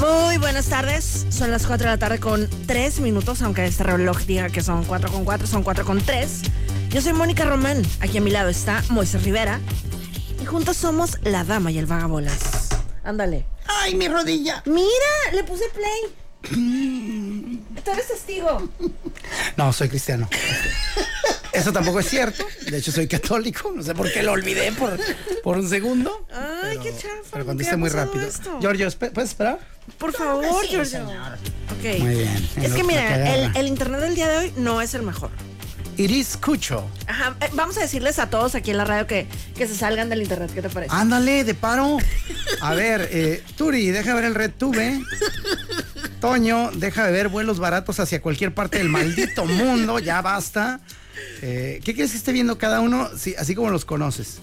Muy buenas tardes. Son las 4 de la tarde con 3 minutos, aunque este reloj diga que son 4 con 4, son 4 con 3. Yo soy Mónica Román. Aquí a mi lado está Moisés Rivera. Y juntos somos la dama y el vagabolas. Ándale. ¡Ay, mi rodilla! Mira, le puse play. Tú eres testigo. No, soy cristiano. Eso tampoco es cierto. De hecho, soy católico. No sé por qué lo olvidé por, por un segundo. Ay, qué chafa. Pero ¿por cuando qué hice ha muy rápido. esto? Giorgio, ¿puedes esperar? Por favor, Sí, Giorgio. señor. Ok. Muy bien. Es que mira, el internet del día de hoy no es el mejor. Iris Cucho. Ajá, eh, vamos a decirles a todos aquí en la radio que, que se salgan del internet. ¿Qué te parece? Ándale, de paro. A ver, eh, Turi, deja ver el Red Tube. Toño, deja de ver vuelos baratos hacia cualquier parte del maldito mundo. Ya basta. Eh, ¿Qué quieres que esté viendo cada uno? Sí, así como los conoces.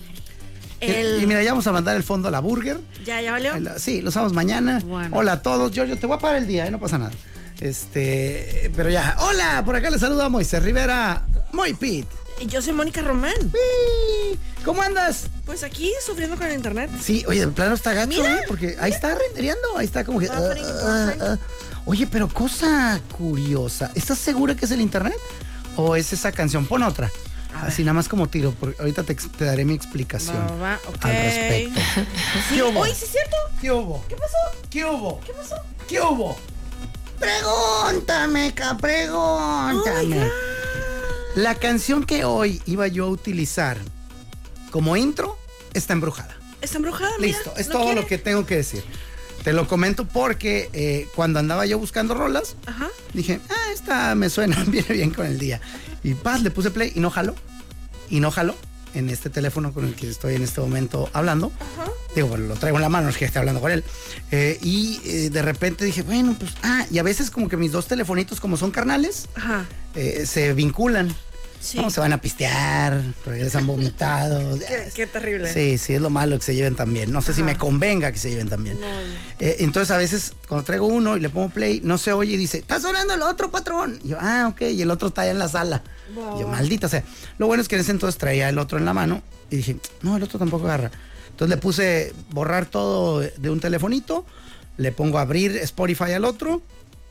El- Y mira, ya vamos a mandar el fondo a la burger. ¿Ya, ya valió? El- Sí, lo usamos mañana. Bueno. Hola a todos. Giorgio, te voy a parar el día, ¿eh? no pasa nada. Este, pero ya. Hola, por acá le saluda Moisés Rivera. Muy Pit. Yo soy Mónica Román. ¿Cómo andas? Pues aquí sufriendo con el internet. Sí, oye, el plano está gacho, Mira. ¿eh? Porque ahí está rendereando, ahí está como que. Ah, ah, ah. Oye, pero cosa curiosa. ¿Estás segura que es el internet? ¿O es esa canción? Pon otra. A Así nada más como tiro, porque ahorita te, daré mi explicación Va, va, al respecto. Sí, ¿Qué hubo? Oye, sí es cierto. ¿Qué hubo? ¿Qué pasó? ¿Qué hubo? ¿Qué pasó? ¿Qué hubo? Pregúntame, ca, pregúntame. La canción que hoy iba yo a utilizar como intro está embrujada. Está embrujada, mira. Listo, es ¿No todo quiere? lo que tengo que decir. Te lo comento porque eh, cuando andaba yo buscando rolas, Ajá. dije, ah, esta me suena, viene bien con el día. Y paz, le puse play y no jaló. Y no jaló en este teléfono con el que estoy en este momento hablando. Ajá. Digo, bueno, lo traigo en la mano, no es que esté hablando con él. Eh, y eh, de repente dije, bueno, pues, ah, y a veces como que mis dos telefonitos, como son carnales, Ajá. se vinculan. Sí. ¿no? Se van a pistear, regresan vomitados. Qué, qué terrible. Sí, sí, es lo malo que se lleven también. No sé si me convenga que se lleven también. No. Eh, entonces a veces cuando traigo uno y le pongo play, no se oye y dice, está sonando el otro patrón. Y yo, ah, ok, y el otro está allá en la sala. Wow. Y yo, maldita sea. Lo bueno es que en ese entonces traía el otro en la mano y dije, no, el otro tampoco agarra. Entonces le puse borrar todo de un telefonito, le pongo abrir Spotify al otro,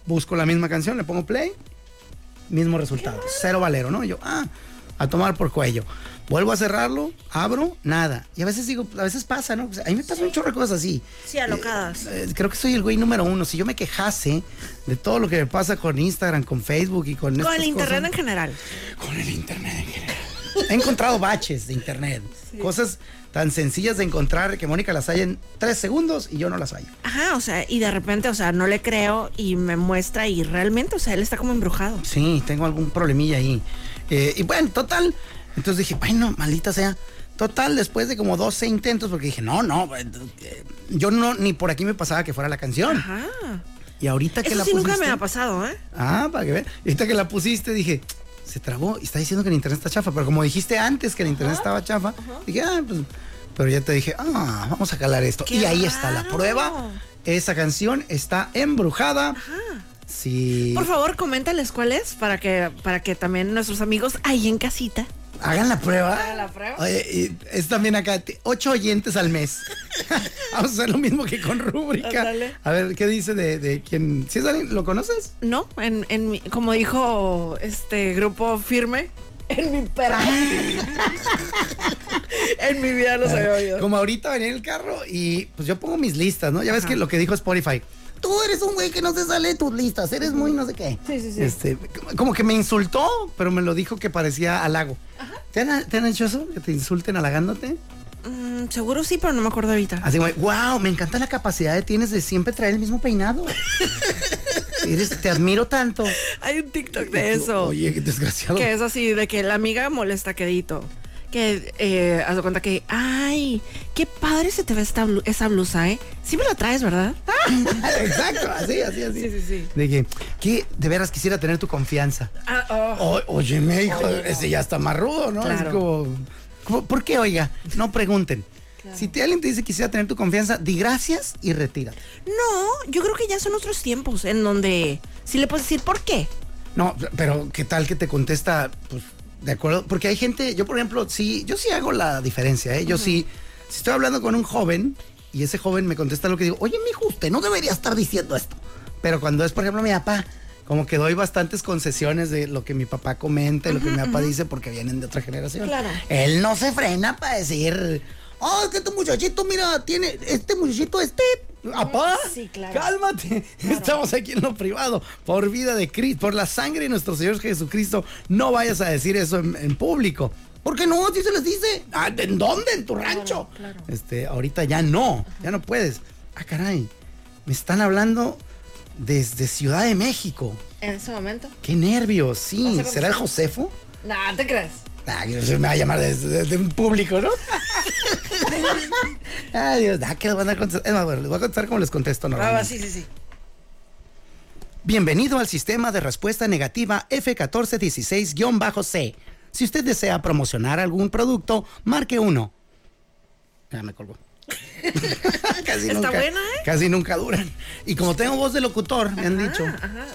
busco la misma canción, le pongo play, mismo resultado. Cero valero, ¿no? Yo, ah, a tomar por cuello. Vuelvo a cerrarlo, abro, nada. Y a veces digo, a veces pasa, ¿no? Sea, a mí me pasan un chorro de cosas así. Sí, alocadas. Eh, creo que soy el güey número uno. Si yo me quejase de todo lo que me pasa con Instagram, con Facebook y con Con el internet en general. con el internet en general. He encontrado baches de internet. Cosas tan sencillas de encontrar que Mónica las halla en tres segundos y yo no las hallo. Ajá, o sea, y de repente, o sea, no le creo y me muestra y realmente, o sea, él está como embrujado. Sí, tengo algún problemilla ahí. Eh, y bueno, total. Entonces dije, bueno, maldita sea. Total, después de como 12 intentos, porque dije, no, no, eh, yo no, ni por aquí me pasaba que fuera la canción. Ajá. Y ahorita que la sí pusiste. nunca me ha pasado, ¿eh? Ah, para que. Y Ahorita que la pusiste dije, se trabó y está diciendo que el internet está chafa. Pero como dijiste antes que el internet estaba chafa, dije, ah, pues. Pero ya te dije, ah, vamos a calar esto. Qué y ahí está la prueba. Esa canción está embrujada. Sí. Por favor, coméntales cuál es para que, para que también nuestros amigos ahí en casita. Hagan la prueba. Hagan la prueba. Oye, y es también acá, ocho oyentes al mes. Vamos a hacer lo mismo que con rúbrica. A ver, ¿qué dice de, de quién? ¿Sí es alguien? ¿Lo conoces? No, en, en mi- como dijo este grupo firme, en mi perra. en mi vida los había oído. Como ahorita venía en el carro y pues yo pongo mis listas, ¿no? Ya ves que lo que dijo Spotify. Tú eres un güey que no se sale de tus listas, eres muy no sé qué. Sí, sí, sí. Este, como que me insultó, pero me lo dijo que parecía halago. ¿Te han, te han hecho eso? ¿Que te insulten halagándote? Mm, seguro sí, pero no me acuerdo ahorita. Así como, wow, me encanta la capacidad que tienes de siempre traer el mismo peinado. Eres- te admiro tanto. Hay un TikTok de eso. Oye, qué desgraciado. Que es así, de que la amiga molesta quedito. Que eh, haz de cuenta que, ay, qué padre se te ve esta blu- esa blusa, ¿eh? Siempre la traes, ¿verdad? Exacto, así, así, así. Sí, sí, sí. De que, que de veras quisiera tener tu confianza. Ah, oh. O- óyeme, hijo, ese ya está más rudo, ¿no? Claro. Es como, como, ¿por qué, oiga? No pregunten. Si te, alguien te dice quisiera tener tu confianza, di gracias y retírate. No, yo creo que ya son otros tiempos en donde sí le puedes decir por qué. No, pero ¿qué tal que te contesta? Pues, de acuerdo, porque hay gente, yo por ejemplo, sí, yo sí hago la diferencia, ¿eh? Yo sí, si estoy hablando con un joven y ese joven me contesta lo que digo, oye, mijo, usted no debería estar diciendo esto. Pero cuando es, por ejemplo, mi papá, como que doy bastantes concesiones de lo que mi papá comenta y lo que mi papá dice porque vienen de otra generación. Claro. Él no se frena para decir, oh, es que este muchachito, mira, tiene, este muchachito, este, papá, Sí, claro. cálmate. Estamos aquí en lo privado. Por vida de Cristo, por la sangre de nuestro Señor Jesucristo, no vayas a decir eso en, en público. ¿Por qué no? Si se les dice. Ah, ¿En dónde? ¿En tu rancho? claro. Este, ahorita ya no, ya no puedes. Ah, caray. Me están hablando desde Ciudad de México. En ese momento. Qué nervios, sí. sea, ¿Será el Josefo? No, te crees. Ah, se me va a llamar desde desde un público, ¿no? Ay, Dios, ah, que les van a contestar. Es más, bueno, les voy a contestar como les contesto Ah, normalmente. sí, sí, sí. Bienvenido al sistema de respuesta negativa F1416-C. Si usted desea promocionar algún producto, marque uno. Ya me colgó. casi Está nunca, buena, ¿eh? Casi nunca duran. Y como tengo voz de locutor, me han dicho. ajá,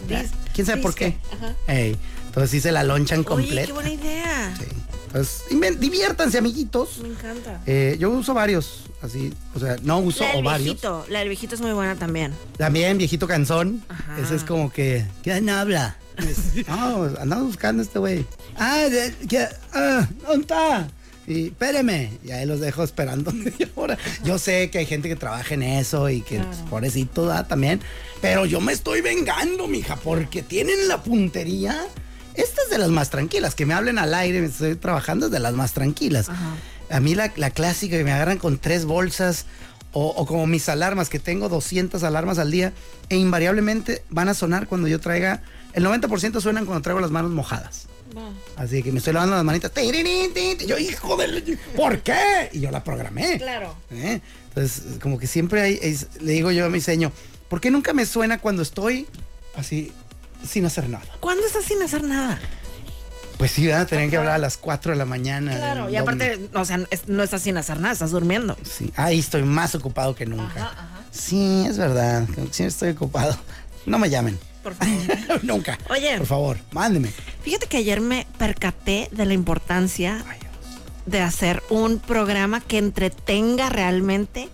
¿Quién sabe por qué? ajá. Ey, entonces sí se la lonchan Oye, completa. qué buena idea. Sí. Entonces, diviértanse, amiguitos. Me encanta. Eh, yo uso varios, así, o sea, no uso La del ovarios. viejito, la del viejito es muy buena también. También, viejito canzón. Ajá. Ese es como que, ¿quién habla? no, andamos buscando a este güey. Ah, de- que, ah, ¿dónde está? Y espéreme, y ahí los dejo esperando media hora. Yo sé que hay gente que trabaja en eso y que, pues, pobrecito, da también. Pero yo me estoy vengando, mija, porque tienen la puntería. Esta es de las más tranquilas, que me hablen al aire, me estoy trabajando es de las más tranquilas. A mí la, la clásica que me agarran con tres bolsas o, o como mis alarmas, que tengo 200 alarmas al día e invariablemente van a sonar cuando yo traiga, el 90% suenan cuando traigo las manos mojadas. Así que me estoy lavando las manitas. Yo, hijo de... ¿Por qué? Y yo la programé. Claro. ¿eh? Entonces, como que siempre hay, es- le digo yo a mi seño, ¿por qué nunca me suena cuando estoy así, sin hacer nada? ¿Cuándo estás sin hacer nada? Pues sí, a tener que hablar a las 4 de la mañana. Claro, y aparte, domingo. o sea, no estás sin hacer nada, estás durmiendo. Sí, ahí estoy más ocupado que nunca. Sí, es verdad, siempre estoy ocupado. No me llamen. Por favor. nunca. Oye. Por favor, mándeme. Fíjate que ayer me percaté de la importancia de hacer un programa que entretenga realmente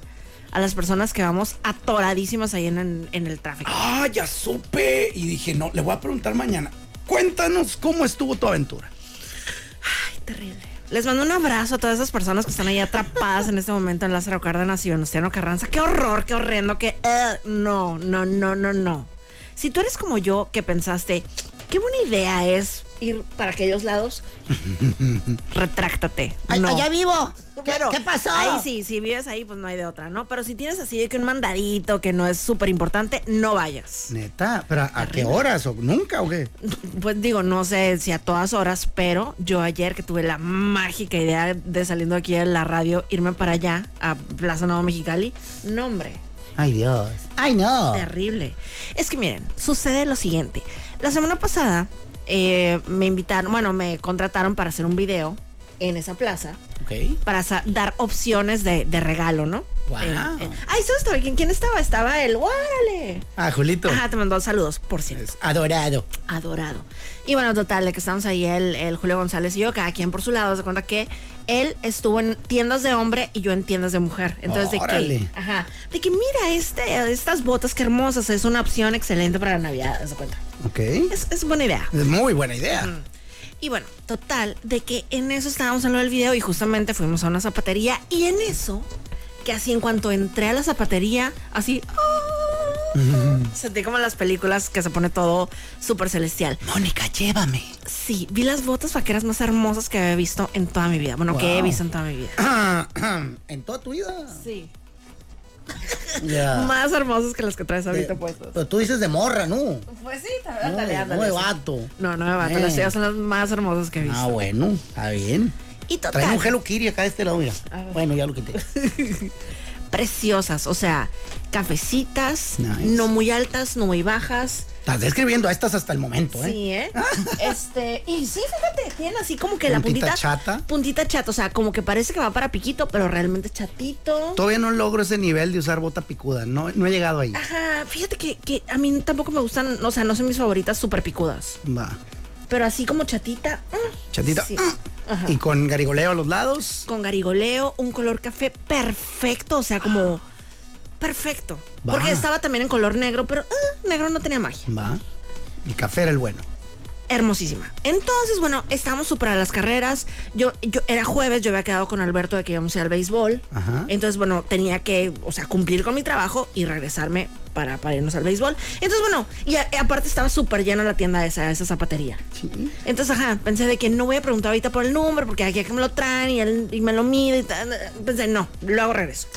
a las personas que vamos atoradísimas ahí en, en- en el tráfico. Ah, ya supe. Y dije, no, le voy a preguntar mañana. Cuéntanos cómo estuvo tu aventura. Ay, terrible. Les mando un abrazo a todas esas personas que están ahí atrapadas en este momento en Lázaro Cárdenas y Venustiano Carranza. Qué horror, qué horrendo, que eh, no, no, no, no, no. Si tú eres como yo que pensaste, qué buena idea es ir para aquellos lados, retráctate. Ay, no. allá vivo. ¿Qué, Pero qué pasó? Ahí sí, si vives ahí, pues no hay de otra, ¿no? Pero si tienes así de que un mandadito que no es súper importante, no vayas. Neta, pero ¿a qué horas? ¿O nunca o qué? Pues digo, no sé si a todas horas, pero yo ayer que tuve la mágica idea de saliendo aquí de la radio, irme para allá, a Plaza Nuevo Mexicali, no hombre, Ay, Dios. Ay, no. terrible. Es que miren, sucede lo siguiente. La semana pasada eh, me invitaron, bueno, me contrataron para hacer un video en esa plaza Ok. para dar opciones de, de regalo, ¿no? Guau. Eh, eh, Ay, ¿sabes también quién, estaba? Estaba el ¡Órale! Ah, Julito. Ajá, te mandó saludos, por cierto. Es adorado. Adorado. Y bueno, total, de que estamos ahí el, el Julio González y yo, cada quien por su lado, se cuenta que él estuvo en tiendas de hombre y yo en tiendas de mujer. Entonces, de que, ajá, de que mira, este, estas botas que hermosas, es una opción excelente para la Navidad, se cuenta. Ok. Es, es buena idea. Es muy buena idea. Y bueno, total, de que en eso estábamos hablando del video y justamente fuimos a una zapatería y en eso, que así en cuanto entré a la zapatería, así... Sentí como en las películas que se pone todo súper celestial. Mónica, llévame. Sí, vi las botas vaqueras más hermosas que había visto en toda mi vida. Bueno, que he Wow. visto en toda mi vida. ¿En toda tu vida? Sí. Ya. Más hermosas que las que traes ahorita Eh, puestas. Pero tú dices de morra, ¿no? Pues sí, No, ándale, ándale. no de sí. vato. No, no. Eh. Las tuyas son las más hermosas que he visto. Ah, bueno, está bien. Y total. Trae un Hello Kitty acá de este lado, mira. Bueno, ya lo quité. preciosas, o sea, cafecitas, Nice. no muy altas, no muy bajas. Estás describiendo a estas hasta el momento, ¿eh? Sí, ¿eh? este, y sí, fíjate, tiene así como que la Puntita chata. Puntita chata, o sea, como que parece que va para piquito, pero realmente chatito. Todavía no logro ese nivel de usar bota picuda. No, no he llegado ahí. Ajá, fíjate que, que a mí tampoco me gustan, o sea, no son mis favoritas súper picudas. Va. Pero así como chatita. mm, Chatita. sí. mm, Ajá. Y con garigoleo a los lados. Con garigoleo, un color café perfecto, o sea, como perfecto. Va. Porque estaba también en color negro, pero ah, negro no tenía magia. Va. El café era el bueno. Hermosísima. Entonces, bueno, estábamos súper a las carreras. Yo, yo era jueves, yo había quedado con Alberto de que íbamos a ir al béisbol. Ajá. Entonces, bueno, tenía que, o sea, cumplir con mi trabajo y regresarme para, para irnos al béisbol. Entonces, bueno, y, a- y aparte estaba súper llena la tienda esa, esa zapatería. Sí. Entonces, ajá, pensé de que no voy a preguntar ahorita por el número, porque aquí que me lo traen y, él- y me lo mide y tal. Pensé, no, luego regreso.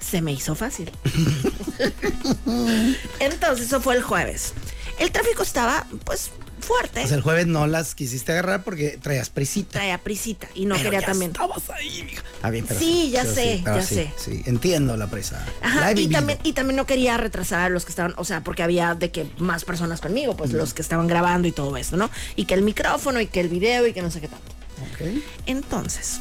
Se me hizo fácil. Entonces, eso fue el jueves. El tráfico estaba, pues, fuerte. Sea, el jueves no las quisiste agarrar porque traías prisita. Traía prisita y no Pero quería ya también. Estabas ahí. Está bien, pero Sí, ya pero sé, ya sí, sé. Sí, entiendo la presa. La Ajá, he y también, y también no quería retrasar a los que estaban, o sea, porque había de que más personas conmigo, pues los que estaban grabando y todo eso, ¿no? Y que el micrófono y que el video y que no sé qué tanto. Ok. Entonces,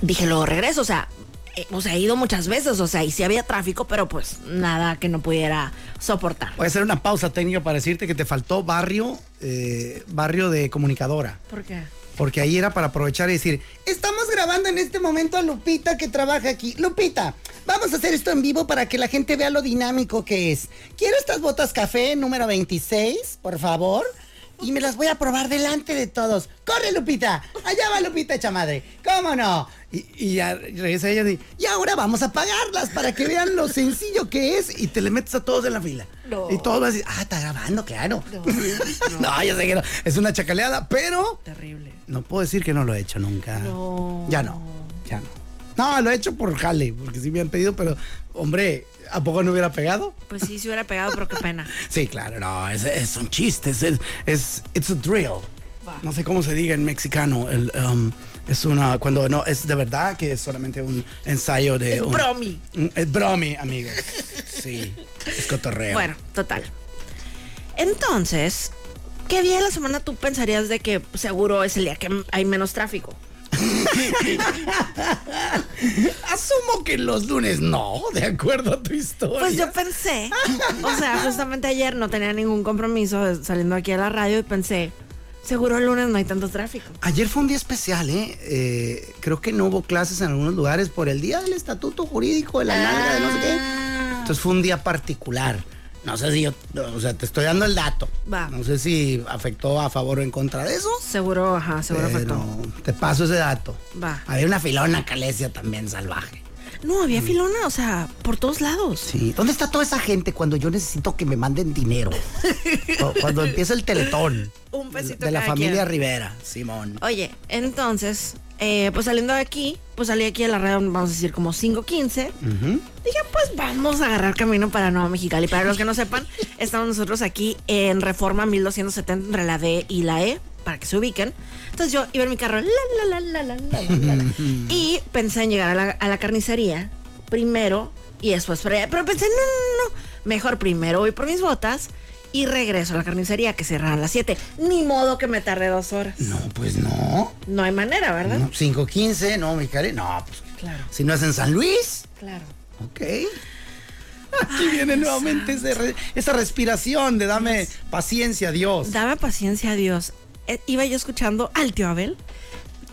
dije, luego regreso, o sea, eh, o sea, he ido muchas veces, o sea, y sí había tráfico, pero pues nada que no pudiera soportar. Voy a hacer una pausa técnica para decirte que te faltó barrio, eh, barrio de comunicadora. ¿Por qué? Porque ahí era para aprovechar y decir, estamos grabando en este momento a Lupita que trabaja aquí. Lupita, vamos a hacer esto en vivo para que la gente vea lo dinámico que es. Quiero estas botas café número 26, por favor. Y me las voy a probar delante de todos. ¡Corre, Lupita! Allá va Lupita, hecha madre. ¿Cómo no? Y, y ya regresa ella y dice, y ahora vamos a pagarlas para que vean lo sencillo que es. Y te le metes a todos en la fila. No. Y todos van a decir, ah, está grabando, claro. No, yo sé que no. Es una chacaleada, pero Terrible. no puedo decir que no lo he hecho nunca. No. Ya no, ya no. No, lo he hecho por jale, porque sí me han pedido, pero, hombre, ¿a poco no hubiera pegado? Pues sí, se hubiera pegado, pero qué pena. Sí, claro, no, es, es un chiste, es, es, it's a drill. No sé cómo se diga en mexicano. El, um, es una, cuando no, es de verdad que es solamente un ensayo de... Es un- bromi. un- es bromi, amigos. Sí, es cotorreo. Bueno, total. Entonces, ¿qué día de la semana tú pensarías de que seguro es el día que hay menos tráfico? Asumo que los lunes no, de acuerdo a tu historia. Pues yo pensé, o sea, justamente ayer no tenía ningún compromiso saliendo aquí a la radio y pensé, seguro el lunes no hay tanto tráfico. Ayer fue un día especial, ¿eh? Eh, Creo que no hubo clases en algunos lugares por el día del estatuto jurídico de la nalga de no sé qué. Entonces fue un día particular. No sé si yo, o sea, te estoy dando el dato. Va. No sé si afectó a favor o en contra de eso. Seguro, ajá, seguro pero afectó. te paso ese dato. Va. Había una filona calesia también salvaje. No, había filona, o sea, por todos lados. Sí. ¿Dónde está toda esa gente cuando yo necesito que me manden dinero? Cu- cuando empieza el teletón. Un pesito De la familia quien. Rivera, Simón. Oye, entonces, eh, pues saliendo de aquí, pues salí aquí a la radio, vamos a decir como 5.15. Uh -huh. Dije, pues vamos a agarrar camino para Nueva Mexicali. Para los que no sepan, estamos nosotros aquí en Reforma 1270 entre la D y la E, para que se ubiquen. Entonces yo iba en mi carro, la, la, la, la, la, la, la, y pensé en llegar a la, a la carnicería primero y después, pero pensé, no, no, no, mejor primero voy por mis botas y regreso a la carnicería que cierran a las 7. Ni modo que me tarde dos horas. No, pues no. No hay manera, ¿verdad? No, 5.15, no, mi cari. No, pues Claro, si no es en San Luis. claro. Ok. Aquí viene nuevamente re- esa respiración de dame paciencia, Dios. Dame paciencia a Dios. Eh, iba yo escuchando al tío Abel.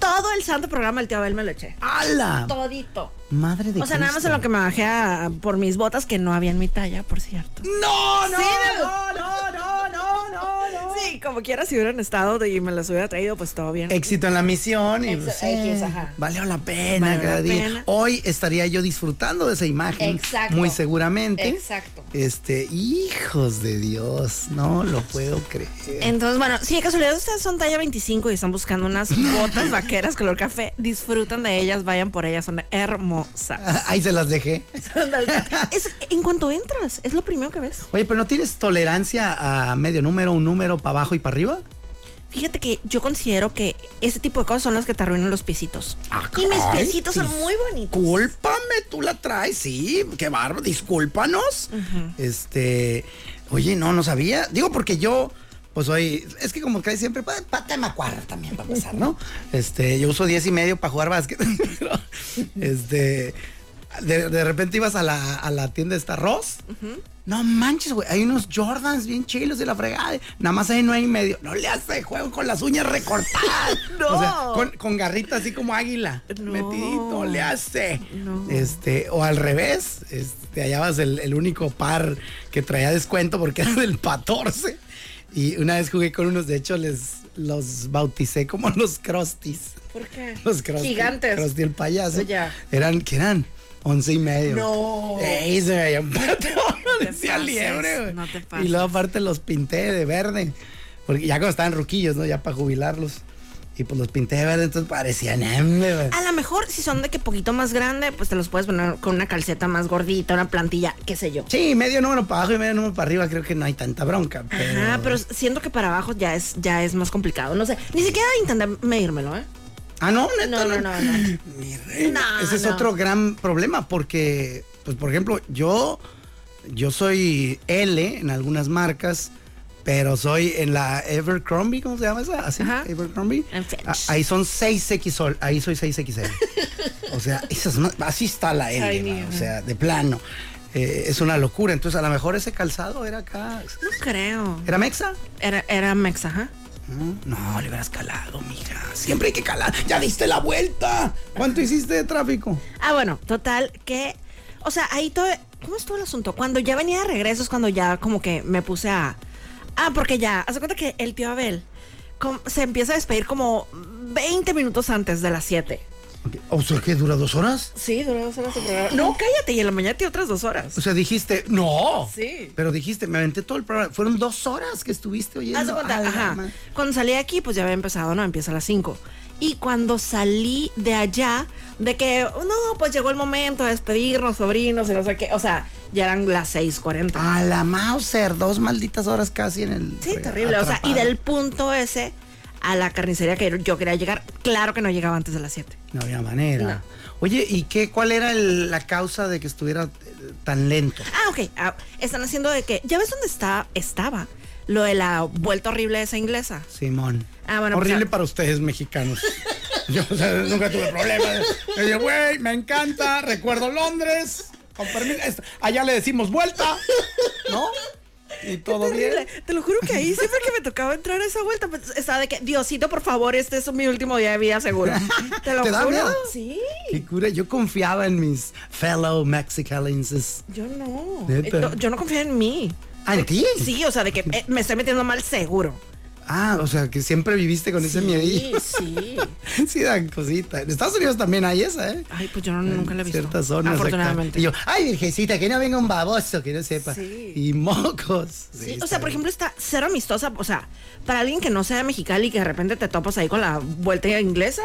Todo el santo programa del tío Abel me lo eché. ¡Hala! Todito. Madre de O sea, nada más en lo que me bajé a- por mis botas que no había en mi talla, por cierto. ¡No, no, Sí, no, no, no, no, no, no! Sí, como quiera, si hubieran estado y me las hubiera traído, pues todo bien. Éxito en la misión y pues, X, ajá. valió la pena Valió cada la día. pena. Hoy estaría yo disfrutando de esa imagen. Exacto. Muy seguramente. Exacto. Este, hijos de Dios, no lo puedo creer. Entonces, bueno, si de casualidad ustedes son talla 25 y están buscando unas botas vaqueras color café, disfrutan de ellas, vayan por ellas, son hermosas. Ahí se las dejé. es, en cuanto entras, es lo primero que ves. Oye, pero ¿no tienes tolerancia a medio número, un número para abajo y para arriba? Fíjate que yo considero que ese tipo de cosas son las que te arruinan los piecitos. Ah, y mis piecitos son muy bonitos. Discúlpame, tú la traes, sí, qué bárbaro, discúlpanos. Este, oye, no, no sabía. Digo, porque yo, pues hoy, es que como que siempre, pata macuarra también para empezar, ¿no? Este, yo uso 10 y medio para jugar básquet. este, de, de repente ibas a la, a la tienda de esta Ross. No manches, güey. Hay unos Jordans bien chilos de la fregada. Nada más ahí no hay medio. No le hace juego con las uñas recortadas. No. O sea, con, con garrita así como águila. No. Metidito, le hace. No. Este, o al revés. Este, hallabas el, el único par que traía descuento porque era del 14. Y una vez jugué con unos, de hecho, les los bauticé como los crusties. ¿Por qué? Los crusty. Gigantes. Krusty el payaso. Ya. Eran, ¿qué eran? Once y medio. No. Ey, se veía un patrón. te Decía pases, liebre, güey. no te Y pases. luego aparte los pinté de verde. Porque ya cuando estaban ruquillos, ¿no? Ya para jubilarlos. Y pues los pinté de verde, entonces parecían hambre, güey. A lo mejor si son de que poquito más grande, pues te los puedes poner con una calceta más gordita, una plantilla, qué sé yo. Sí, medio número para abajo y medio número para arriba, creo que no hay tanta bronca. Pero... Ajá, pero siento que para abajo ya es, ya es más complicado. No sé, ni siquiera intenté medírmelo, ¿eh? Ah, no, neta, No, no, no, no. Mi reina. Ese es otro gran problema porque, pues, por ejemplo, yo, yo soy L en algunas marcas, pero soy en la Evercrombie, ¿cómo se llama esa? ¿Así? Ajá. Evercrombie. Ah, ahí son 6XL, ahí soy 6XL. o sea, esas así está la L, o sea, de plano. Eh, es una locura. Entonces, a lo mejor ese calzado era acá. No creo. ¿Era Mexa? Era, era mexa, ajá. No, le hubieras calado, mija. Siempre hay que calar. Ya diste la vuelta. ¿Cuánto hiciste de tráfico? Ah, bueno, total, que. O sea, ahí todo. ¿Cómo estuvo el asunto? Cuando ya venía de regreso es cuando ya como que me puse a. Ah, porque ya. Haz de cuenta que el tío Abel se empieza a despedir como 20 minutos antes de las 7. O sea, que dura dos horas. Sí, duró dos horas el programa. No, cállate, y en la mañana tiene otras dos horas. O sea, dijiste, no. Sí. Pero dijiste, me aventé todo el programa. Fueron dos horas que estuviste oyendo. Haz de cuenta, ajá. Cuando salí de aquí, pues ya había empezado, ¿no? Empieza a las 5. Y cuando salí de allá, de que, no, pues llegó el momento de despedirnos, sobrinos, y no sé qué. O sea, ya eran las 6:40. A la Mauser, dos malditas horas casi en el. Sí, terrible. O sea, y del punto ese a la carnicería que yo quería llegar, claro que no llegaba antes de las 7. No había manera. Oye, ¿y qué, cuál era el- la causa de que estuviera eh, tan lento? Ah, ok. Ah, están haciendo de que, ¿ya ves dónde está, estaba? Lo de la vuelta horrible esa inglesa. Simón. Ah, bueno, pues, Horrible para ustedes, mexicanos. Yo o sea, nunca tuve problemas. Le digo, güey, me encanta, recuerdo Londres. Con permiso. Allá le decimos vuelta, ¿no? Y todo bien. Te lo juro que ahí siempre que me tocaba entrar a esa vuelta, pues, estaba de que, Diosito, por favor, este es mi último día de vida seguro. Te lo ¿Te da juro. miedo? Sí. Qué cura, yo confiaba en mis fellow Mexicans. Yo no. ¿Neta? Eh, no, Yo no confío en mí. ¿Ah, en ti? Sí, o sea, de que eh, me estoy metiendo mal seguro. Ah, o sea, que siempre viviste con ese Sí, miedillo. sí. sí, dan cosita. En Estados Unidos también hay esa, ¿eh? Ay, pues yo no- nunca la he visto. Ciertas zonas. Afortunadamente. Y yo, ay, virgencita, que no venga un baboso, que no sepa. Sí. Y mocos. Sí, Sí, o sea, por bien. ejemplo, está cero amistosa. O sea, para alguien que no sea de Mexicali y que de repente te topas ahí con la vuelta inglesa,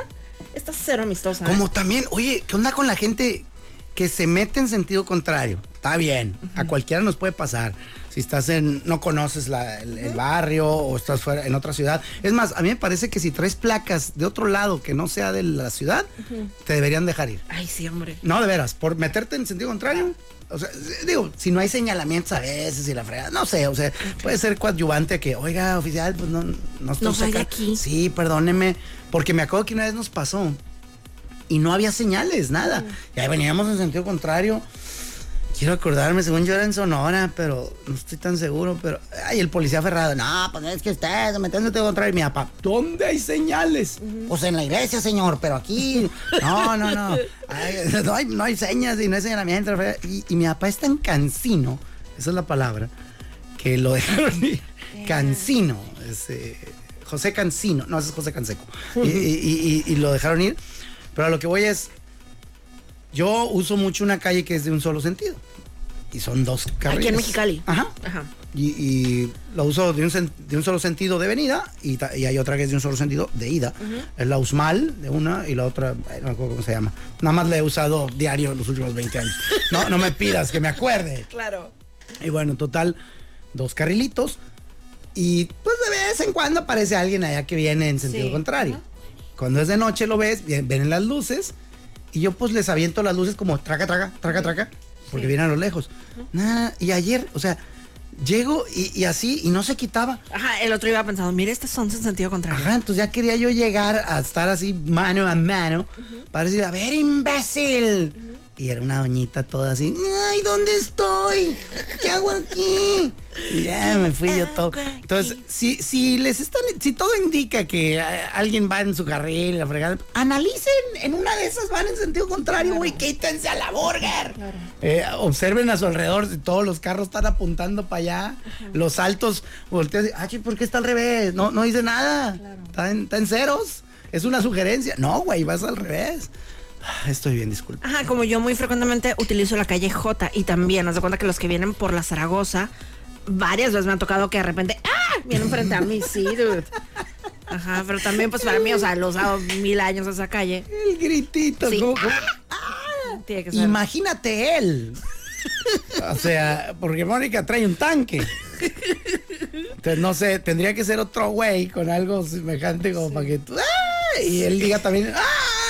está cero amistosa. ¿eh? Como también, oye, ¿qué onda con la gente que se mete en sentido contrario? Está bien, a cualquiera nos puede pasar. Si estás en, no conoces la- el, el barrio o estás fuera en otra ciudad. Es más, a mí me parece que si traes placas de otro lado que no sea de la ciudad, te deberían dejar ir. Ay, sí, hombre. No, de veras, por meterte en sentido contrario. O sea, digo, si no hay señalamientos a veces y la fregada, no sé, o sea, puede ser coadyuvante a que, oiga, oficial, pues no, no de cerca". aquí. Sí, perdóneme, porque me acuerdo que una vez nos pasó y no había señales, nada. Y ahí veníamos en sentido contrario. Quiero acordarme, según yo era en Sonora, pero no estoy tan seguro, pero... Ay, el policía ferrado, no, pues es que usted se metió contrario. Y mi papá, ¿dónde hay señales? Pues en la iglesia, señor, pero aquí... No, no, no. Ay, no, hay, no hay señas y no hay señalamiento. Y, y mi papá es tan cansino, esa es la palabra, que lo dejaron ir. Cansino. es, eh, José Cancino, no, ese es José Canseco. Y- y lo dejaron ir. Pero a lo que voy es, yo uso mucho una calle que es de un solo sentido. Y son dos carriles. Aquí en Mexicali. Ajá. Ajá. Y, y lo uso de un, sen- de un solo sentido de venida y, y hay otra que es de un solo sentido de ida. Es la Usmal de una y la otra, no me acuerdo cómo se llama. Nada más la he usado diario los últimos 20 años. No, no me pidas que me acuerde. Claro. Y bueno, total, dos carrilitos. Y pues de vez en cuando aparece alguien allá que viene en sentido Sí. contrario. Cuando es de noche lo ves, ven las luces y yo pues les aviento las luces como traca, traca, traca, traca, porque Sí. vienen a lo lejos. Nada, y ayer, o sea, llego y, y así y no se quitaba. Ajá, el otro iba pensando, mire, estas son en sentido contrario. Ajá, entonces ya quería yo llegar a estar así mano a mano para decir, a ver, imbécil. Y era una doñita toda así, ay, ¿dónde estoy? ¿Qué hago aquí? Y ya me fui yo todo. Entonces, si, si les están, si todo indica que eh, alguien va en su carril, la fregada, analicen, en una de esas van en sentido contrario, güey, quítense a la burger. Eh, observen a su alrededor, si todos los carros están apuntando para allá, los altos, voltean, ah, ¿por qué está al revés? No, no dice nada, está, en, está en ceros, es una sugerencia. No, güey, vas al revés. Ah, Estoy bien, disculpa. Ajá, como yo muy frecuentemente utilizo la calle J y también, haz de cuenta que los que vienen por la Zaragoza, varias veces me ha tocado que de repente, ¡ah! Vienen frente a mí, sí, dude. Ajá, pero también pues para mí, o sea, los he dado mil años esa calle. El gritito, Sí. ¿cómo- cómo? Tiene que ser. Imagínate él. O sea, porque Mónica trae un tanque. Entonces, no sé, tendría que ser otro güey con algo semejante como para que tú. ¡ah! Y él diga también. ¡Ah!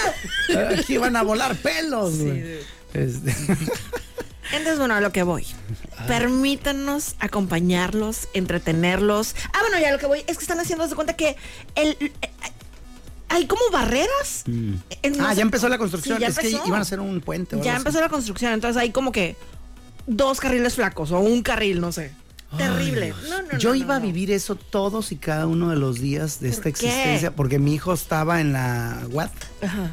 Aquí van a volar pelos. güey. Este, Entonces, bueno, a lo que voy. Permítanos acompañarlos, entretenerlos. Ah, bueno, ya lo que voy es que están haciendo de cuenta que el, eh, hay como barreras. En- no ah, sé- ya empezó la construcción. Sí, ya es que iban a hacer un puente. o Ya algo así. empezó la construcción, entonces hay como que dos carriles flacos o un carril, no sé. Terrible. No, no, no, Yo no, iba a vivir eso todos y cada uno de los días de esta qué? existencia porque mi hijo estaba en la UAT Ajá.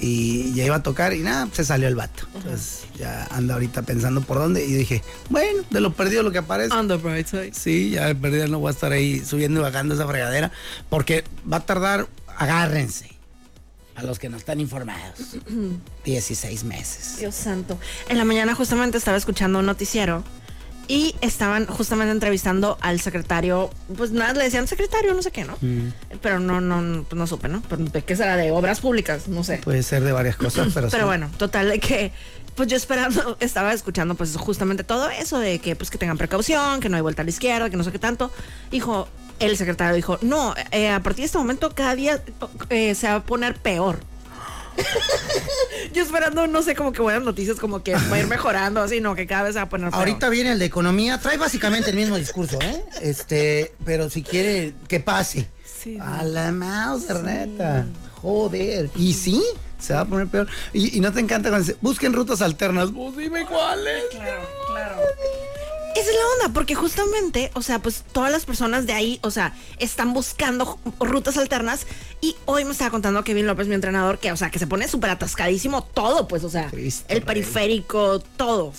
y ya iba a tocar y nada, se salió el vato. Entonces ya anda ahorita pensando por dónde y dije, bueno, de lo perdido lo que aparece. On the bright side. Sí, ya de perdida no voy a estar ahí subiendo y bajando esa fregadera porque va a tardar, agárrense, a los que no están informados, 16 meses. Dios santo. En la mañana justamente estaba escuchando un noticiero y estaban justamente entrevistando al secretario, pues nada, le decían secretario, no sé qué, ¿no? Pero no, no, no, pues no supe, ¿no? Pero ¿De qué será? De obras públicas, no sé. Puede ser de varias cosas, pero, Pero sí. bueno, total de que pues yo esperando, estaba escuchando pues justamente todo eso de que pues que tengan precaución, que no hay vuelta a la izquierda, que no sé qué tanto. Dijo, el secretario dijo, no, eh, a partir de este momento cada día eh, se va a poner peor. yo esperando, no sé, como que buenas noticias, como que va a ir mejorando, así, no, que cada vez se va a poner peor. Ahorita viene el de economía, trae básicamente el mismo discurso, ¿eh? Este, pero si quiere que pase. Sí, a la mouse, neta. Joder. Y sí, se va a poner peor. Y, y no te encanta cuando dice, busquen rutas alternas. Pues dime cuáles. Claro, claro. Esa es la onda, porque justamente, o sea, pues todas las personas de ahí, o sea, están buscando rutas alternas. Y hoy me estaba contando Kevin López, mi entrenador, que, o sea, que se pone súper atascadísimo todo, pues, o sea, Cristo el Rey. periférico, todo.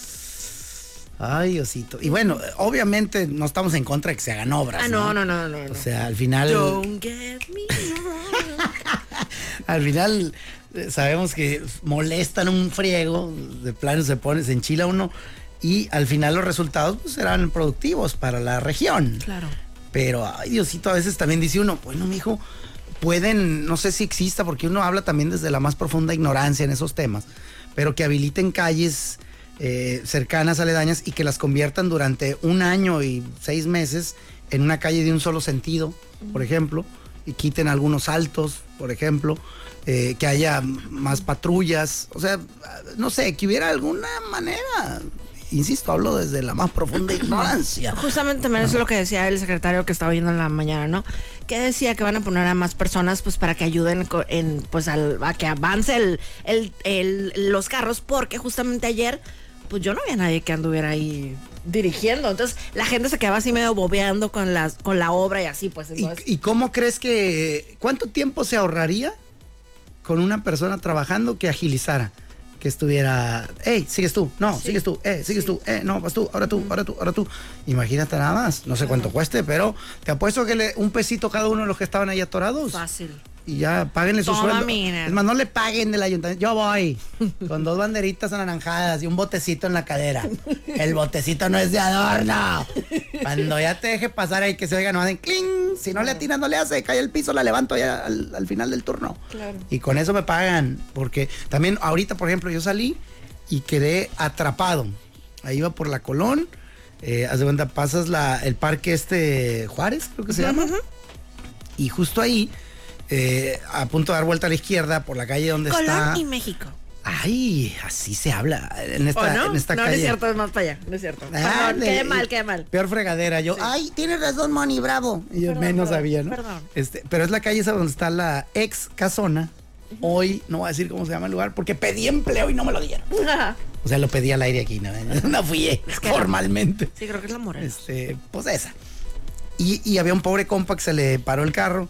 Ay, Diosito. Y bueno, obviamente no estamos en contra de que se hagan obras. Ah, no, no, no, no. no. O sea, al final. Don't get me wrong. Al final eh, sabemos que molestan un friego, de plano se pone, se enchila uno y al final los resultados pues, serán productivos para la región. Claro. Pero, ay Diosito, a veces también dice uno, bueno, mijo, pueden, no sé si exista, porque uno habla también desde la más profunda ignorancia en esos temas, pero que habiliten calles eh, cercanas, aledañas, y que las conviertan durante un año y seis meses en una calle de un solo sentido, por ejemplo, y quiten algunos altos, por ejemplo, eh, que haya más patrullas, o sea, no sé, que hubiera alguna manera. Insisto, hablo desde la más profunda ignorancia. Justamente también es lo que decía el secretario que estaba viendo en la mañana, ¿no? Que decía que van a poner a más personas pues para que ayuden en pues al, a que avance el, el- el- los carros porque justamente ayer pues yo no había nadie que anduviera ahí dirigiendo, entonces la gente se quedaba así medio bobeando con las con la obra y así pues ¿Y, y cómo crees que, cuánto tiempo se ahorraría con una persona trabajando que agilizara? Que estuviera, hey, sigues tú, no, sigues tú, eh, sigues tú, eh, no, vas tú, ahora tú, ahora tú, ahora tú. Imagínate nada más, no sé cuánto cueste, pero te apuesto que le, un pesito cada uno de los que estaban ahí atorados. fácil. Y ya páguenle su Toma, sueldo. mira. Es más, no le paguen del ayuntamiento. Yo voy con dos banderitas anaranjadas y un botecito en la cadera. El botecito no es de adorno. Cuando ya te deje pasar ahí que se oiga, no hacen cling. Si no le atinas, no le hace, cae el piso, la levanto ya al, al final del turno. Claro. Y con eso me pagan. Porque también ahorita, por ejemplo, yo salí y quedé atrapado. Ahí iba por la Colón Eh, haz de cuenta, pasas la, el parque este Juárez, creo que se llama. Y justo ahí, eh, a punto de dar vuelta a la izquierda por la calle donde Colón está. y México. Ay, así se habla en ¿O esta, no? en esta no, calle. no es cierto, es más para allá. No es cierto. Perdón, quedé mal, quedé mal. Peor fregadera. Yo, ay, tienes razón, Moni, bravo. Y yo Perdón, menos perdón, sabía, ¿no? perdón. Este, pero es la calle esa donde está la ex casona. Hoy no voy a decir cómo se llama el lugar porque pedí empleo y no me lo dieron. O sea, lo pedí al aire aquí, no, no fui que- formalmente. Sí, creo que es la morena. Este, pues esa. Y, y había un pobre compa que se le paró el carro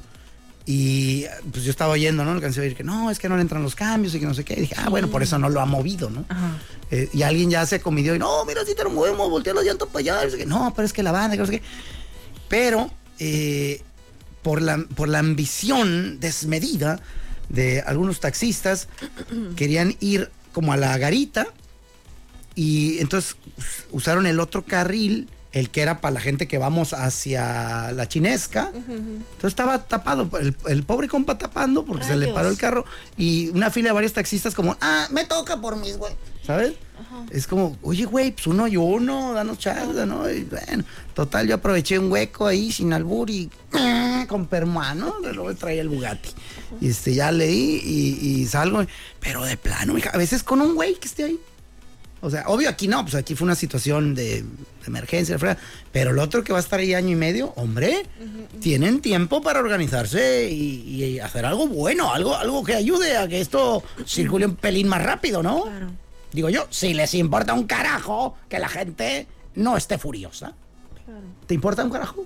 y pues yo estaba oyendo, ¿no? Alcancé a oír que no, es que no le entran los cambios y que no sé qué. Y dije, ah, bueno, por eso no lo ha movido, ¿no? Ajá. Eh, y alguien ya se comidió y no, mira, si te lo movemos, voltea los llantos para allá. Y qué. No, pero es que la banda, que no sé qué. Pero eh, por, la, por la ambición desmedida de algunos taxistas, querían ir como a la garita y entonces us- usaron el otro carril, el que era para la gente que vamos hacia la chinesca. Entonces estaba tapado, el, el pobre compa tapando porque se le paró el carro y una fila de varios taxistas como, ah, me toca por mis güey, ¿sabes? Es como, oye, güey, pues uno y uno, danos chance, ¿no? Y bueno, total, yo aproveché un hueco ahí sin albur y con permano, luego traía el Bugatti. Y este, ya leí y, y salgo, pero de plano, mija, a veces con un güey que esté ahí. O sea, obvio aquí no, pues aquí fue una situación de, de emergencia, pero el otro que va a estar ahí año y medio, hombre, tienen tiempo para organizarse y, y hacer algo bueno, algo, algo que ayude a que esto circule un pelín más rápido, ¿no? Claro. Digo yo, si les importa un carajo que la gente no esté furiosa. ¿Te importa un carajo?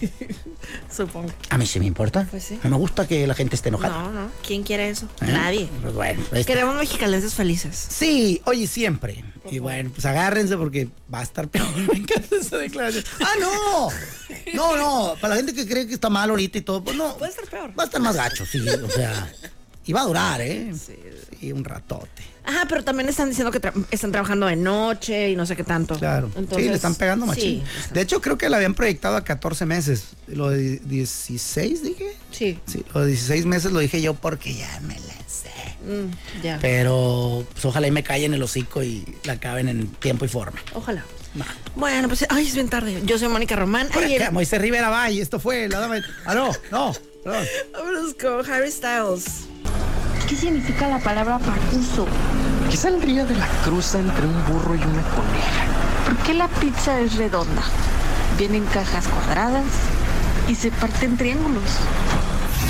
Supongo. A mí sí me importa. Pues sí. No me gusta que la gente esté enojada. No, no. ¿Quién quiere eso? ¿Eh? Nadie. Pues bueno. Queremos mexicalenses felices. Sí, oye, siempre. Y bueno, pues agárrense porque va a estar peor. Me encanta esa declaración. ¡Ah, no! No, no. Para la gente que cree que está mal ahorita y todo, pues no. Puede estar peor. Va a estar más gacho, sí. O sea, y va a durar, ¿eh? Sí, un ratote. Ajá, pero también están diciendo que tra- están trabajando de noche y no sé qué tanto. Claro. Entonces, sí, le están pegando machín. Sí, De hecho, creo que la habían proyectado a 14 meses. Lo de 16, dije. sí. Sí, lo de 16 meses lo dije yo porque ya me la sé. Mm, ya. Pero pues, ojalá y me callen el hocico y la acaben en tiempo y forma. Ojalá. Bueno, pues, ay, es bien tarde. Yo soy Mónica Román. Por Ay, acá, el- Moisés Rivera va y esto fue la dama. Ah, no, no, perdón. Vámonos con Harry Styles. ¿Qué significa la palabra pacuso? ¿Qué saldría de la cruza entre un burro y una coneja? ¿Por qué la pizza es redonda? Viene en cajas cuadradas y se parte en triángulos.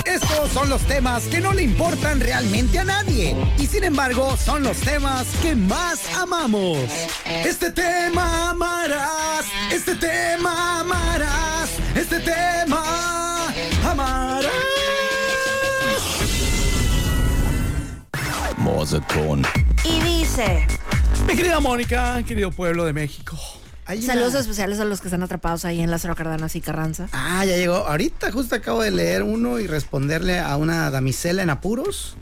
Estos son los temas que no le importan realmente a nadie. Y sin embargo, son los temas que más amamos. Este tema amarás. Este tema amarás. Y dice: Mi querida Mónica, querido pueblo de México. hay una- Saludos especiales a los que están atrapados ahí en Lázaro Cárdenas y Carranza. Ah, ya llegó. Ahorita justo acabo de leer uno y responderle a una damisela en apuros.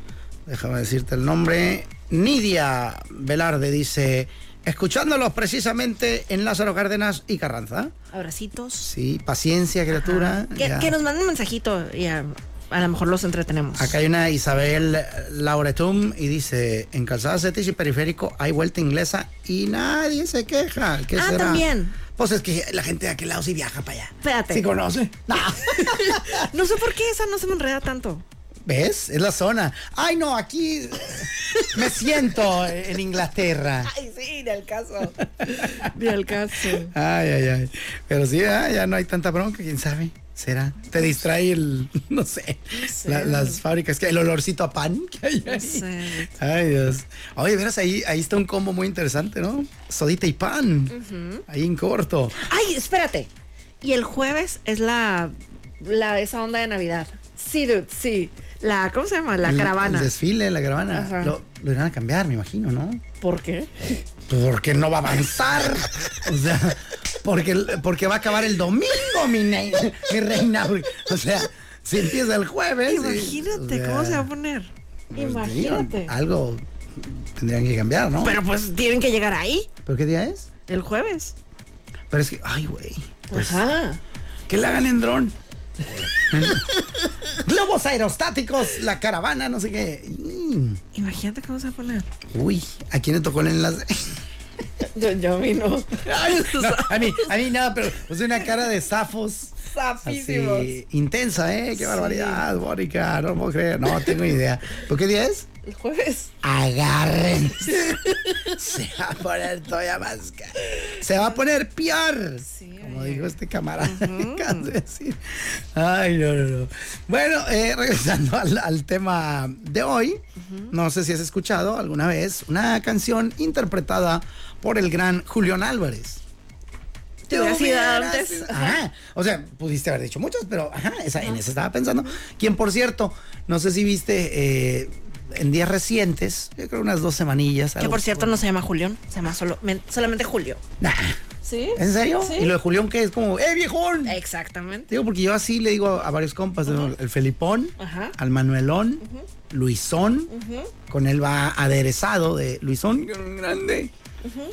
Déjame decirte el nombre. Nidia Velarde dice, escuchándolos precisamente en Lázaro Cárdenas y Carranza. Abracitos. Sí, paciencia, criatura. Que, ya. que nos manden un mensajito y a, lo mejor los entretenemos. Acá hay una Isabel Lauretum y dice, en Calzada Cetis y Periférico hay vuelta inglesa y nadie se queja. ¿Qué Ah, será? también. Pues es que la gente de aquel lado sí viaja para allá. Espérate. ¿Sí conoce? No. No sé por qué esa no se me enreda tanto. ¿Ves? Es la zona. Ay, no, aquí me siento en Inglaterra. Ay, sí, ni al caso. Ni al caso. Ay, ay, ay. Pero sí, ah, ya no hay tanta bronca, quién sabe. ¿Será? Te distrae el, no sé, la- las fábricas, que el olorcito a pan que hay ahí. Ay, Dios. Oye, verás, ahí, ahí está un combo muy interesante, ¿no? Sodita y pan. Ahí en corto. Ay, espérate. Y el jueves es la, la esa onda de Navidad. Sí, dude, sí. La, ¿cómo se llama? La caravana. El desfile, la caravana. Lo irán a cambiar, me imagino, ¿no? ¿Por qué? Porque no va a avanzar. O sea, porque, porque va a acabar el domingo, mi, ne- mi reina. O sea, si empieza el jueves. y- Imagínate o sea, cómo se va a poner. pues, Imagínate. digo, algo tendrían que cambiar, ¿no? Pero pues tienen que llegar ahí. ¿Pero qué día es? El jueves. Pero es que, ay, güey. Pues, Ajá. que la hagan en dron. Globos aerostáticos, la caravana, no sé qué. Mm. Imagínate cómo se va a poner. Uy, ¿a quién le tocó el enlace? Yo, yo a mí no. Ay, no, a mí, a mí nada, pero puse una cara de zafos. Así, intensa, ¿eh? Qué barbaridad, Mónica, no puedo creer. No tengo idea. ¿Por qué día es? El jueves. Agárrense. Se va a poner todavía más. Se va a poner peor. Como dijo este camarada. que acabas de decir. Ay, no, no, no. Bueno, eh, regresando al, al tema de hoy. No sé si has escuchado alguna vez una canción interpretada por el gran Julián Álvarez. Te hubieras ido antes. Ajá. O sea, pudiste haber dicho muchos, pero ajá, esa, en esa estaba pensando. Quien, por cierto, no sé si viste eh, en días recientes, yo creo unas dos semanillas. Que por cierto no se llama Julián, se llama solo, men- solamente Julio. Nah, ¿Sí? ¿En serio? Sí. Y lo de Julián, que es como, ¡eh, viejón! Exactamente. Digo, porque yo así le digo a varios compas, ¿no? el Felipón, al Manuelón, Luisón, con él va aderezado de Luisón grande.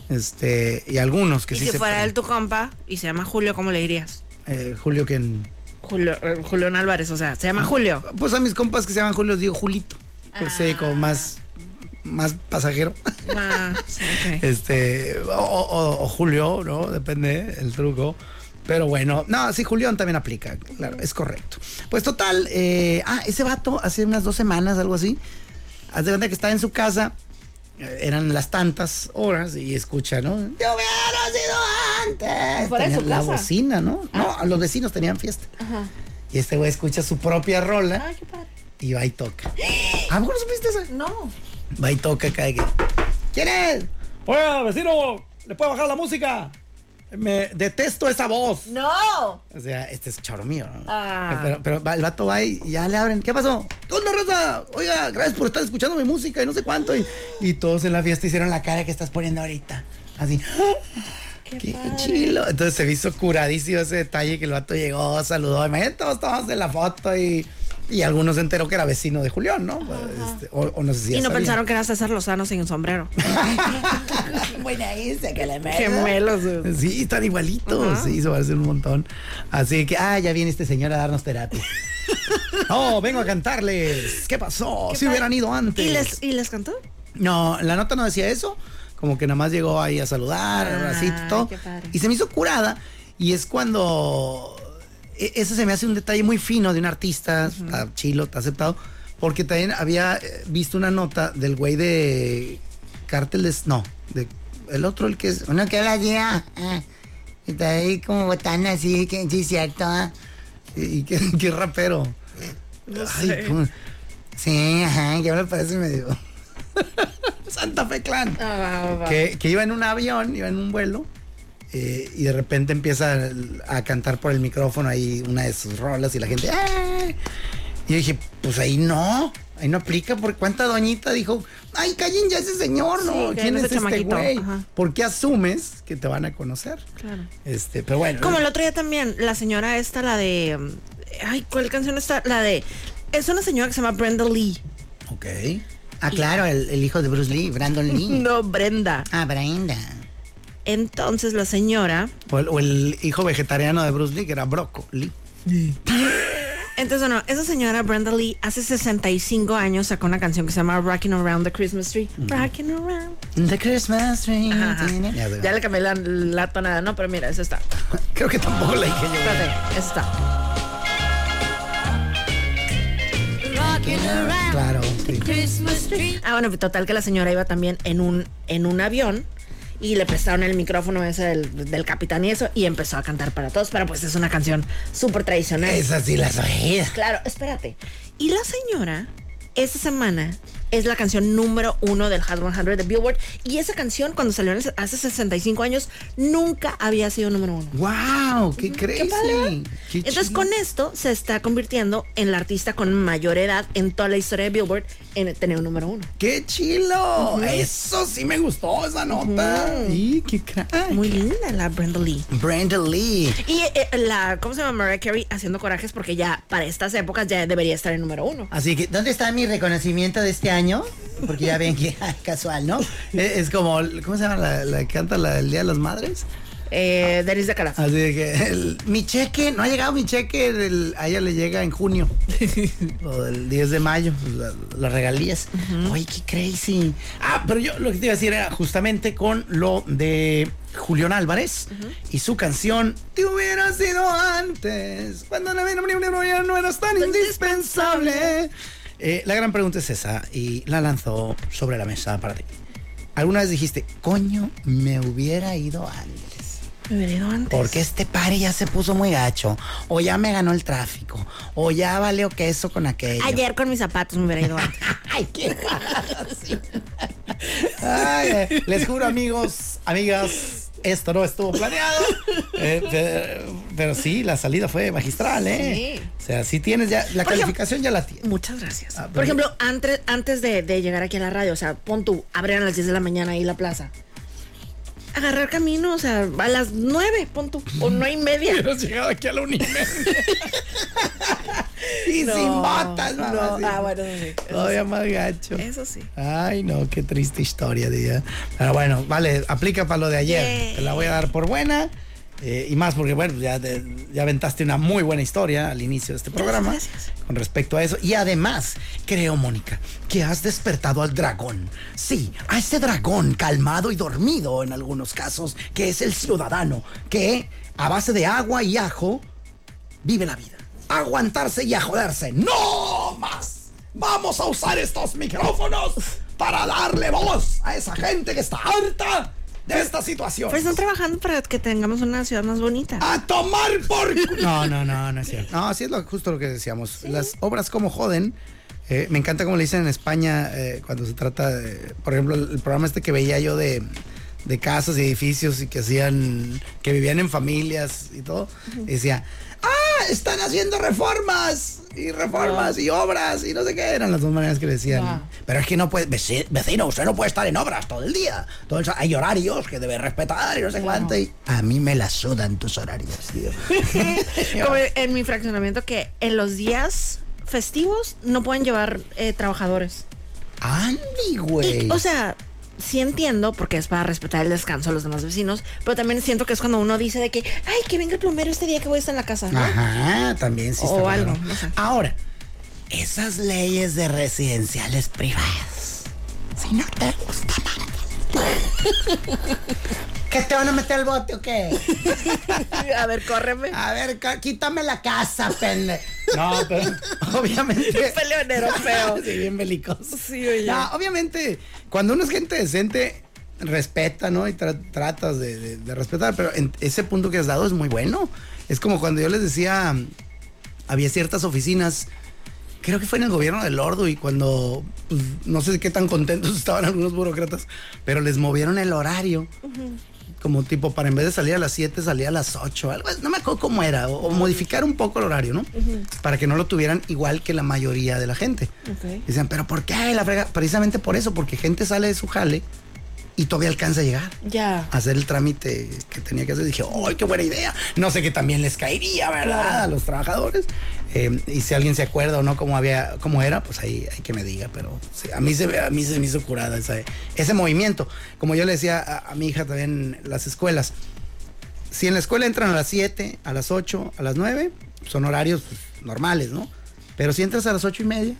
Este, y algunos que Y sí si se fuera él tu compa y se llama Julio, ¿cómo le dirías? Eh, Julio que Julio, eh, Julián Álvarez, o sea, se llama Julio. Pues a mis compas que se llaman Julio digo Julito. Por ser como más, más pasajero. Ah, sí. Este, o, o- o Julio, ¿no? Depende el truco. Pero bueno, no, sí, Julián también aplica, claro, es correcto. Pues total, eh, ah, ese vato hace unas dos semanas, algo así, haz de cuenta que estaba en su casa, eran las tantas horas y escucha, ¿no? Yo hubiera sido antes. Fuera de Tenía su la casa. bocina, ¿no? No, a los vecinos tenían fiesta. Y este güey escucha su propia rola Ay, qué padre. y va y toca. ¿A poco no supiste eso? No. Va y toca que, ¿Quién es? Oiga, vecino, ¿le puede bajar la música? Me detesto esa voz. No. O sea, este es choro mío. ¿no? Ah. Pero, pero el vato va y ya le abren. ¿Qué pasó? ¿Qué onda, Rosa? Oiga, gracias por estar escuchando mi música y no sé cuánto. Y, y todos en la fiesta hicieron la cara que estás poniendo ahorita. Así. Qué, chilo. Entonces se hizo curadísimo ese detalle que el vato llegó, saludó. Imagínate, todos estábamos en la foto y, y algunos se enteró que era vecino de Julián, ¿no? Este, o, o no sé si Y no pensaron que era César Lozano sin sombrero. Buena esa que le meto. Gemelos. güey. Sí, están igualitos. Sí, se parecen un montón. Así que, ah, ya viene este señor a darnos terapia. No, vengo a cantarles. ¿Qué pasó? si hubieran ido antes. ¿Y les, ¿Y les cantó? No, la nota no decía eso. Como que nada más llegó ahí a saludar, Ah, así todo. qué padre. Y se me hizo curada. Y es cuando. E- Eso se me hace un detalle muy fino de un artista. Está chilo, está aceptado. Porque también había eh, visto una nota del güey de. Cártel de. No, de. El otro, el que es. Uno que habla ya. ah, y está ahí como botana así, que sí, cierto. ah. Y, qué, qué rapero. Ay, cómo- Sí, ajá, que ahora parece medio. Santa Fe Clan. Ah, va, va, va. que, que iba en un avión, iba en un vuelo, eh, y de repente empieza a cantar por el micrófono ahí una de sus rolas y la gente. ¡ah! Y yo dije, pues ahí no, ahí no aplica, porque cuánta doñita dijo, ay, callen ya ese señor, ¿no? Sí, ¿Quién es este güey? ¿Por qué asumes que te van a conocer? Claro. Este, pero bueno. Como el otro día también, la señora esta, la de. um, Ay, ¿cuál canción está? La de. Es una señora que se llama Brenda Lee. Ok. Ah, claro, el, el hijo de Bruce Lee, Brandon Lee. No, Brenda. Ah, Brenda. Entonces la señora. O el, o el hijo vegetariano de Bruce Lee, que era Broco Lee. Entonces, bueno, esa señora Brenda Lee hace 65 años sacó una canción que se llama Rocking Around the Christmas Tree. Rocking Around. The Christmas tree. Ajá, ajá. tiene- Ya le cambié la, la tonada, ¿no? Pero mira, esa está. Creo que tampoco la dije yo. Espérate, esa está. Claro, sí. Ah, bueno, total que la señora iba también en un, en un avión y le prestaron el micrófono ese del, del capitán y eso y empezó a cantar para todos, pero pues es una canción súper tradicional. Esas sí las oí. Claro, espérate. Y la señora, esta semana, es la canción número uno del Hot 100 de Billboard. Y esa canción, cuando salió hace 65 años, nunca había sido número uno. ¡Wow! ¡Qué crazy! padre. Qué Entonces, con esto se está convirtiendo en la artista con mayor edad en toda la historia de Billboard en tener un número uno. ¡Qué chilo! Eso sí me gustó, esa nota. ¡Y qué crack! Muy linda la Brenda Lee. Brenda Lee. Y eh, la, ¿cómo se llama? Mariah Carey haciendo corajes porque ya para estas épocas ya debería estar en número uno. Así que, ¿Dónde está mi reconocimiento de este año? Porque ya ven que casual, ¿no? es, es como, ¿cómo se llama la, la que canta la del Día de las Madres? Eh, Denis de Calaf. Así que el- mi cheque, no ha llegado mi cheque, del- a ella le llega en junio, o del 10 de mayo, la- las regalías. Oye, qué crazy. Ah, pero yo lo que te iba a decir era justamente con lo de Julián Álvarez y su canción Te hubiera sido antes, cuando la vida ya no eras tan indispensable. Eh, la gran pregunta es esa y la lanzó sobre la mesa para ti. ¿Alguna vez dijiste, coño, me hubiera ido antes? Me hubiera ido antes. Porque este pare ya se puso muy gacho. O ya me ganó el tráfico. O ya valió queso con aquello. Ayer con mis zapatos me hubiera ido antes. Ay, qué. Ay, eh, les juro, amigos, amigas, esto no estuvo planeado. Eh, pero, pero sí, la salida fue magistral, ¿eh? Sí. O sea, si tienes ya, la Por ejemplo- calificación ya la tienes. Muchas gracias. Ah, Por ejemplo, antes, antes de, de llegar aquí a la radio, o sea, pon tú, abrían a las 10 de la mañana ahí la plaza. Agarrar camino, o sea, a las 9, pon tú, o no y media. Hubieras llegado aquí a la Unimed. y No, sin botas, no. Ah, bueno, eso sí, eso Todavía más gacho. Eso sí. Ay, no, qué triste historia, día. Pero bueno, vale, aplica para lo de ayer. Te la voy a dar por buena. Eh, y más porque, bueno, ya, ya aventaste una muy buena historia al inicio de este programa gracias. con respecto a eso. Y además, creo, Mónica, que has despertado al dragón. Sí, a ese dragón calmado y dormido en algunos casos, que es el ciudadano, que a base de agua y ajo vive la vida. Aguantarse y a joderse. ¡No más! Vamos a usar estos micrófonos para darle voz a esa gente que está harta de esta situación. Pues están trabajando para que tengamos una ciudad más bonita. ¡A tomar por cu- No, no, no, no es cierto. No, así es lo, justo lo que decíamos. Las obras como joden. eh, me encanta como le dicen en España eh, cuando se trata de, por ejemplo, el, el programa este que veía yo de, de casas y edificios y que hacían, que vivían en familias y todo. Decía, ah, están haciendo reformas y reformas y obras y no sé qué eran las dos maneras que decían. Ah. Pero es que no puede, veci- vecino, usted no puede estar en obras todo el día. Todo el- hay horarios que debe respetar y no sé cuánto. y- a mí me la sudan tus horarios, tío. Como en mi fraccionamiento que en los días festivos no pueden llevar eh, trabajadores. Andy, güey. Y, o sea, sí entiendo porque es para respetar el descanso de los demás vecinos, pero también siento que es cuando uno dice de que, ay, que venga el plomero este día que voy a estar en la casa. ¿no? Ajá, también sí está O raro. algo, no sé. Ahora, esas leyes de residenciales privadas, si no te gustan, ¿qué te van a meter al bote o qué? A ver, córreme. A ver, quítame la casa, pende. No, pero obviamente. Peleonero feo. sí, bien belicoso. Sí, oye. No, obviamente, cuando uno es gente decente, respeta, ¿no? Y tra- tratas de, de- de respetar, pero en ese punto que has dado es muy bueno. Es como cuando yo les decía, había ciertas oficinas, creo que fue en el gobierno del Ordo y cuando, pues, no sé qué tan contentos estaban algunos burócratas, pero les movieron el horario. Como tipo, para en vez de salir a las 7, salía a las 8, algo no me acuerdo cómo era, o, o modificar un poco el horario, ¿no? Para que no lo tuvieran igual que la mayoría de la gente. Ok. Dicen, pero ¿por qué la frega? Precisamente por eso, porque gente sale de su jale y todavía alcanza a llegar Ya. a hacer el trámite que tenía que hacer. Dije, ¡ay, qué buena idea! No sé qué también les caería, ¿verdad? Claro. A los trabajadores. Eh, y si alguien se acuerda o no cómo había, cómo era, pues ahí hay que me diga. Pero sí, a mí se a mí se me hizo curada esa- ese movimiento. Como yo le decía a, a mi hija también en las escuelas. Si en la escuela entran a las 7, a las 8, a las 9, son horarios pues, normales, ¿no? Pero si entras a las 8 y media,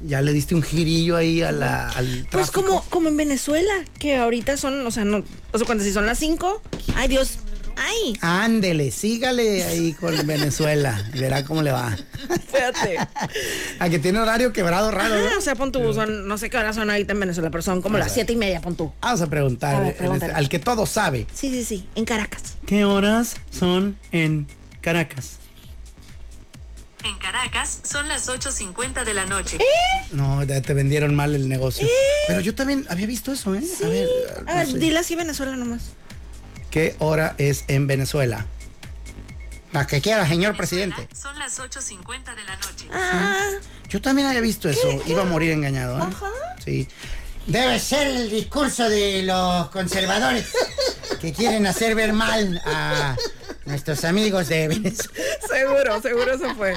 ya le diste un girillo ahí a la, al Pues tráfico. como, como en Venezuela, que ahorita son, o sea, no, o sea, cuando si son las 5, ay Dios, ay, Ándele, sígale ahí con Venezuela y verá cómo le va. espérate. A que tiene horario quebrado raro, Ah, ¿no? o sea, pon tú, son, no sé qué horas son ahorita en Venezuela, pero son como las siete y media, pon tú. Vamos a preguntar A ver, eh, pregúntale. al que todo sabe. Sí, sí, sí, en Caracas. ¿Qué horas son en Caracas? En Caracas son las 8.50 de la noche. No, ya te vendieron mal el negocio. Pero yo también había visto eso, ¿eh? A ver, A no ver, sé. dile así Venezuela nomás. ¿qué hora es en Venezuela? La que quiera, señor presidente. Son las 8.50 de la noche. Ah, Yo también había visto eso. Iba a morir engañado, ¿eh? Ajá. Sí. Debe ser el discurso de los conservadores que quieren hacer ver mal a nuestros amigos de Venezuela. seguro, seguro eso fue.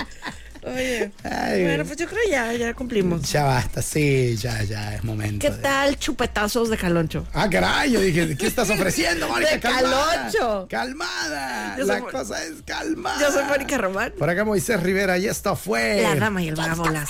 Oye. Ay. Bueno, pues yo creo ya, ya cumplimos. Ya basta, sí, ya, ya es momento. ¿Qué de- tal chupetazos de caloncho? Ah, caray, yo dije, ¿qué estás ofreciendo, Mónica? De Calmada. calocho. Calmada. Yo La cosa es calmada. Yo soy Mónica Román. Por acá Moisés Rivera y esto fue. La dama y el vagabolas.